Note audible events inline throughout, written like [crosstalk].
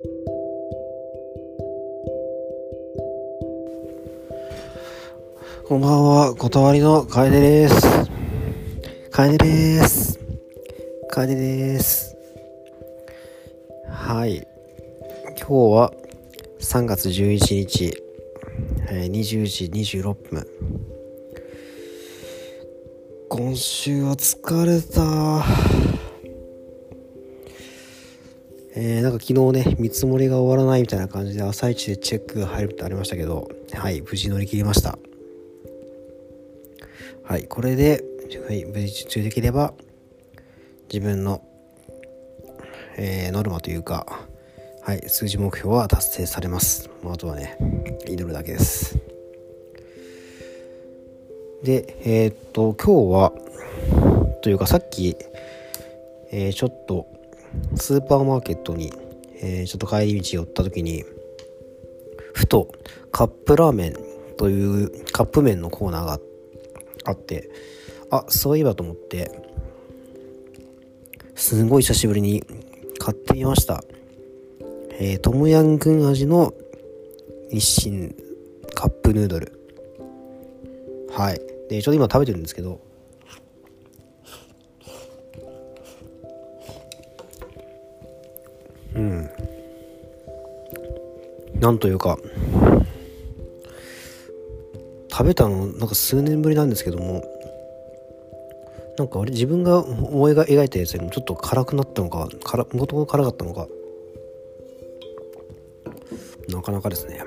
こんばんは、断りの楓です。楓です。楓です。はい。今日は3月11日、え20時26分。今週は疲れた。えー、なんか昨日ね、見積もりが終わらないみたいな感じで朝一でチェックが入るってありましたけど、はい、無事乗り切りました。はい、これで、はい、無事中できれば、自分の、えー、ノルマというか、はい、数字目標は達成されます。あとはね、祈るだけです。で、えー、っと、今日は、というかさっき、えー、ちょっと、スーパーマーケットに、えー、ちょっと帰り道寄った時に、ふと、カップラーメンというカップ麺のコーナーがあってあそういえばと思ってすごい久しぶりに買ってみました。えー、トムヤン君味の日清カップヌードル。はい。でちょうど今食べてるんですけどなんというか食べたのなんか数年ぶりなんですけどもなんかあれ自分が思い描いたやつよりもちょっと辛くなったのか辛もともと辛かったのかなかなかですね。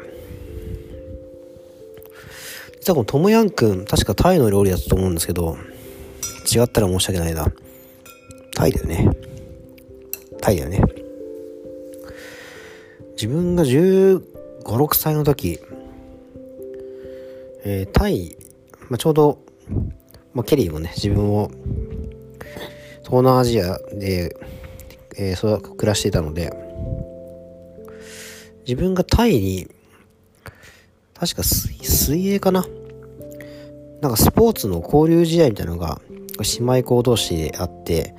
実はこのトムヤンくん確かタイの料理だったと思うんですけど違ったら申し訳ないな。タイだよね。タイだよね。自分が1 5 6歳の時えー、タイ、まあ、ちょうど、まあ、ケリーもね、自分を東南アジアで、えー、暮らしていたので、自分がタイに、確か水泳かな？なんかスポーツの交流試合みたいなのが、姉妹校同士であって、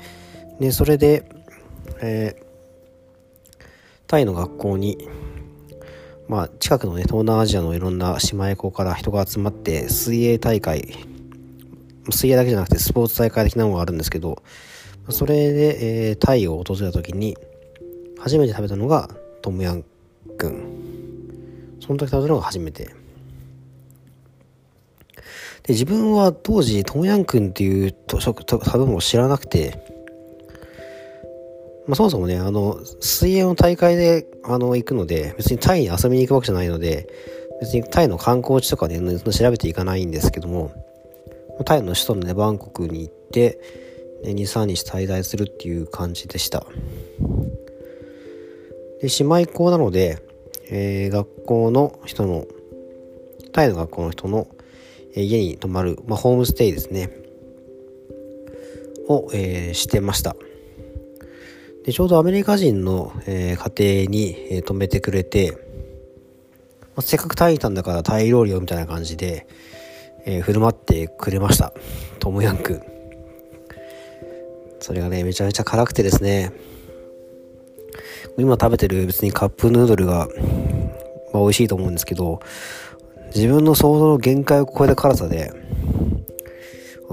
で、それで、え、タイの学校にまあ、近くのね、東南アジアのいろんな姉妹校から人が集まって、水泳大会、水泳だけじゃなくてスポーツ大会的なのがあるんですけど、それで、えー、タイを訪れた時に、初めて食べたのがトムヤンくん。その時食べたのが初めて。で、自分は当時、トムヤンくんっていう食べ物を知らなくて、まあ、そもそもね、あの、水泳の大会で、あの、行くので、別にタイに遊びに行くわけじゃないので、別にタイの観光地とかね、調べていかないんですけども、タイの首都のね、バンコクに行って、2、3日滞在するっていう感じでした。で、姉妹校なので、えー、学校の人の、タイの学校の人の、えー、家に泊まる、まあ、ホームステイですね、を、えー、してました。でちょうどアメリカ人の、えー、家庭に、えー、泊めてくれて、まあ、せっかくタイにいたんだからタイ料理をみたいな感じで、えー、振る舞ってくれました。トムヤンクそれがねめちゃめちゃ辛くてですね。今食べてる別にカップヌードルが、まあ、美味しいと思うんですけど自分の想像の限界を超えた辛さで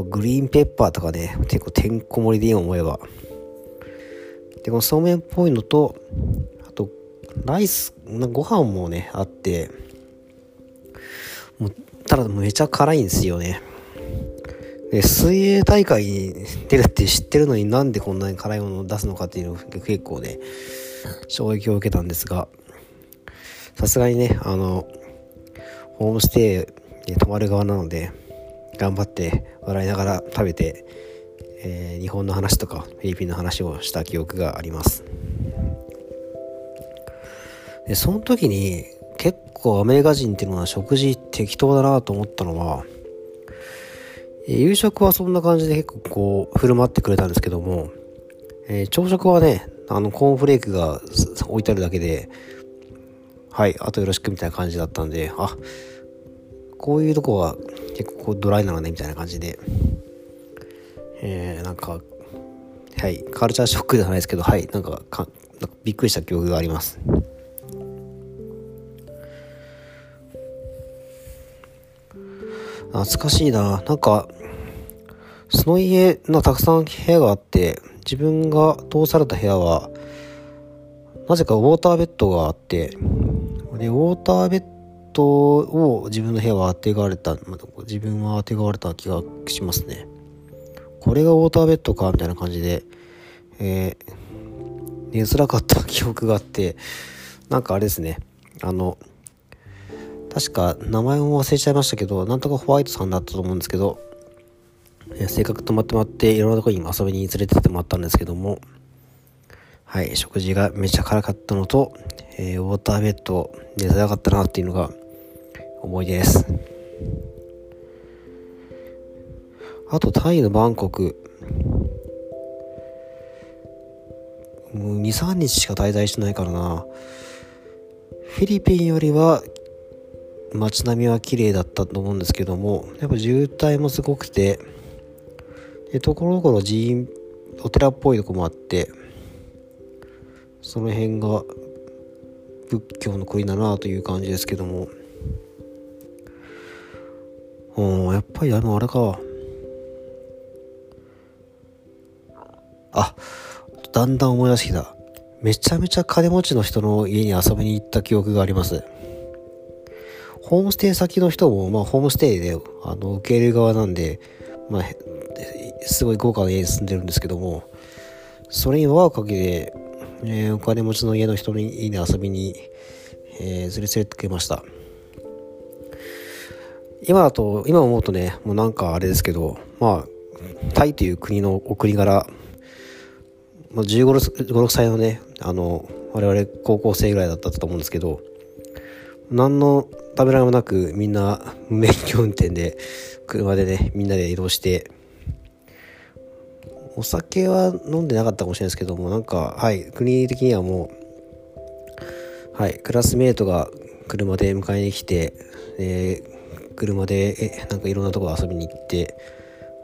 グリーンペッパーとかね結構てんこ盛りでいい思えばでこのそうめんっぽいのとあとライスご飯もねあってもうただめちゃ辛いんですよね。で水泳大会に出るって知ってるのになんでこんなに辛いものを出すのかっていうの結構ね衝撃を受けたんですがさすがにねあのホームステイで泊まる側なので頑張って笑いながら食べてえー、日本の話とかフィリピンの話をした記憶があります。でその時に結構アメリカ人っていうのは食事適当だなと思ったのは夕食はそんな感じで結構こう振る舞ってくれたんですけども、えー、朝食はねあのコーンフレークが置いてあるだけではいあとよろしくみたいな感じだったんであこういうとこは結構ドライなのねみたいな感じでえー、なんかはいカルチャーショックじゃないですけどはいなんかかなんかびっくりした記憶があります。懐かしいな。なんかその家のたくさん部屋があって自分が通された部屋はなぜかウォーターベッドがあってでウォーターベッドを自分の部屋はあてがわれた自分はあてがわれた気がしますね。これがウォーターベッドか、みたいな感じで、えー、寝づらかった [laughs] 記憶があって、なんかあれですね、あの、確か名前も忘れちゃいましたけど、なんとかホワイトさんだったと思うんですけど、えー、格泊まってもらって、いろんなとこに遊びに連れてってもらったんですけども、はい、食事がめちゃ辛かったのと、えー、ウォーターベッド寝づらかったなっていうのが思い出です。あと、タイのバンコク。もう2、3日しか滞在してないからな。フィリピンよりは街並みは綺麗だったと思うんですけども、やっぱ渋滞もすごくて、で、ところどころ寺院、お寺っぽいとこもあって、その辺が仏教の国だなという感じですけども、うん、やっぱりあの、あれか、あ、だんだん思い出してきた。めちゃめちゃ金持ちの人の家に遊びに行った記憶があります。ホームステイ先の人も、まあ、ホームステイで、あの、受け入れる側なんで、まあ、すごい豪華な家に住んでるんですけども、それに輪をかけて、えー、お金持ちの家の人の家に遊びに、えー、連れ連れてくれました。今だと、今思うとね、もうなんかあれですけど、まあ、タイという国のお国柄、まあ、15、6歳のね、あの、我々高校生ぐらいだったと思うんですけど、何のためらいもなくみんな無免許運転で車でね、みんなで移動して、お酒は飲んでなかったかもしれないですけども、なんか、はい、国的にはもう、はい、クラスメートが車で迎えに来て、え車で、え、なんかいろんなところ遊びに行って、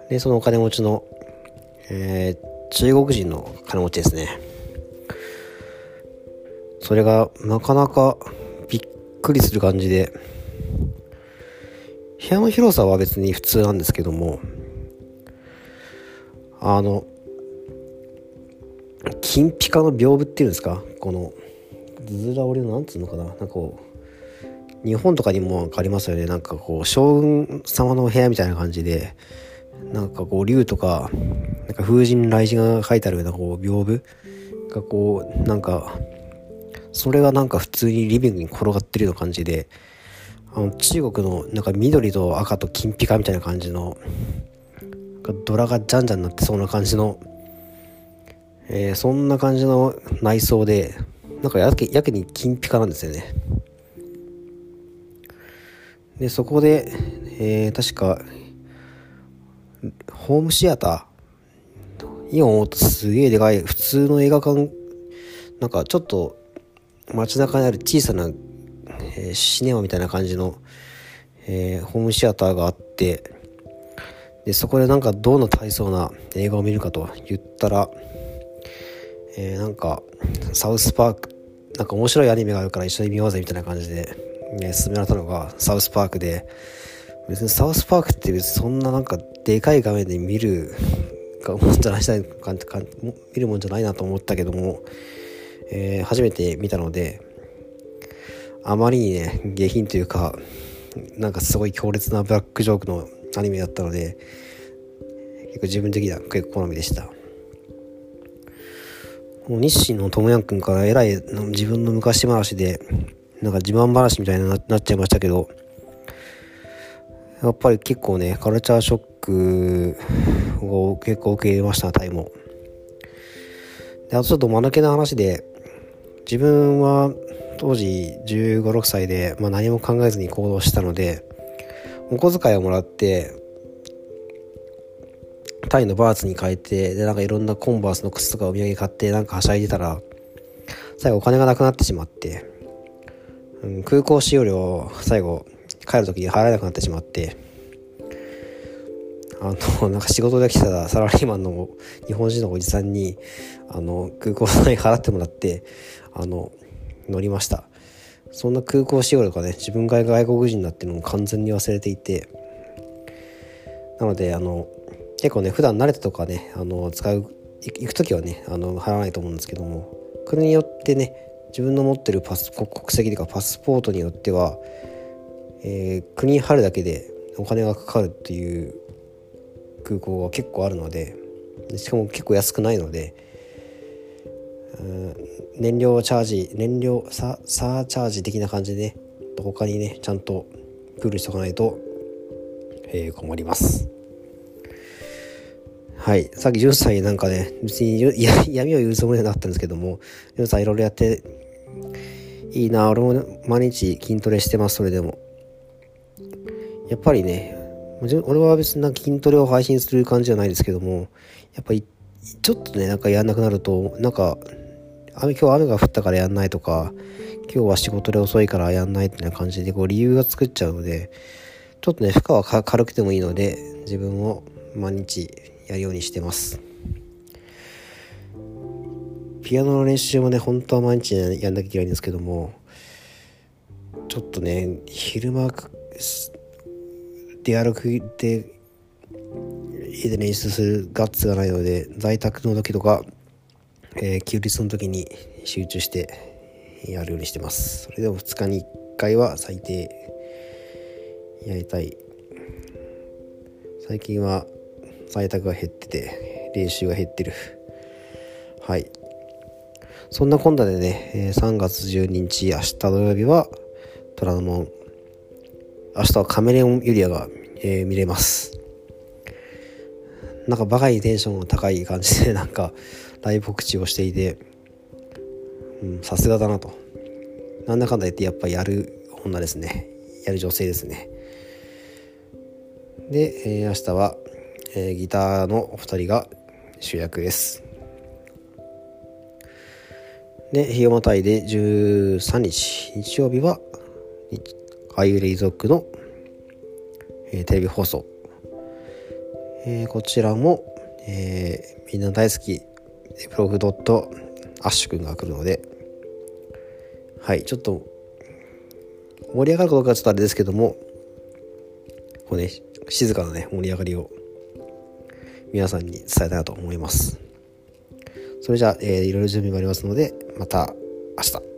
で、そのお金持ちの、えー中国人の金持ちですね。それがなかなかびっくりする感じで、部屋の広さは別に普通なんですけども、あの、金ピカの屏風っていうんですか？この、ずら折りのなんつうのかな？なんかこう、日本とかにもありますよね。なんかこう、将軍様の部屋みたいな感じで、なんかこう竜とかなんか風神雷神が書いてあるようなこう屏風がこうなんかそれがなんか普通にリビングに転がってるような感じであの中国のなんか緑と赤と金ピカみたいな感じのドラがじゃんじゃんになってそうな感じの、えー、そんな感じの内装でなんかやけやけに金ピカなんですよね。でそこで、えー、確かホームシアター？今思うとすげえでかい。普通の映画館なんかちょっと街中にある小さな、えー、シネマみたいな感じの、えー、ホームシアターがあってでそこでなんかどんな大層な映画を見るかと言ったら、えー、なんかサウスパークなんか面白いアニメがあるから一緒に見ようぜみたいな感じで、ね、勧められたのがサウスパークで別にサウスパークって別にそんななんかでかい画面で見る [laughs] かもんじゃないかか見るもんじゃないなと思ったけども、えー、初めて見たのであまりにね下品というかなんかすごい強烈なブラックジョークのアニメだったので結構自分的には結構好みでした。もう日清のともやんくんからえらい自分の昔話でなんか自慢話みたいになっちゃいましたけどやっぱり結構ね、カルチャーショックを結構受け入れました、タイも。であとちょっと間抜けな話で、自分は当時15、6歳で、まあ、何も考えずに行動したので、お小遣いをもらって、タイのバーツに変えて、で、なんかいろんなコンバースの靴とかお土産買って、なんかはしゃいでたら、最後お金がなくなってしまって、うん、空港使用料、最後、帰る時に払えなくなってしまってあの [laughs] なんか仕事で来たらサラリーマンの日本人のおじさんにあの空港代払ってもらってあの乗りました。そんな空港使用とかね自分が外国人だっていうのも完全に忘れていてなのであの結構ね普段慣れたとかねあの使う行く時はねあの払わないと思うんですけども国によってね自分の持ってるパス国籍とかパスポートによっては、えー、国に貼るだけでお金がかかるっていう空港が結構あるのでしかも結構安くないのでうん燃料チャージ燃料サーチャージ的な感じでね他にねちゃんとプールしとかないと、えー、困ります。はい。さっき10歳なんかね別に闇を言うつもりはなかったんですけども10歳いろいろやっていいな俺も毎日筋トレしてますそれでも。やっぱりね俺は別にな筋トレを配信する感じじゃないですけどもやっぱりちょっとねなんかやんなくなるとなんか雨今日雨が降ったからやんないとか今日は仕事で遅いからやんないってな感じでこう理由が作っちゃうのでちょっとね負荷は軽くてもいいので自分を毎日やるようにしてます。ピアノの練習もね本当は毎日やんなきゃいけないんですけどもちょっとね昼間出歩くで家で練習するガッツがないので在宅の時とかえー、休日の時に集中してやるようにしてます。それでも2日に1回は最低やりたい。最近は在宅が減ってて練習が減ってる。はい。そんなこんなでね3月12日明日土曜日は虎ノ門明日はカメレオンユリアが、えー、見れます。なんかバカにテンションが高い感じで [laughs] なんか大告知をしていてさすがだなと。なんだかんだ言ってやっぱやる女ですね。やる女性ですね。で、えー、明日は、えー、ギターのお二人が主役です。で日をまたいで13日。日曜日はアイレイ族の、えー、テレビ放送、えー、こちらも、えー、みんな大好きブログドットアッシュくんが来るのではいちょっと盛り上がるかどうかはちょっとあれですけどもこうね静かなね盛り上がりを皆さんに伝えたいなと思います。それじゃあ、えー、いろいろ準備もありますのでまた明日。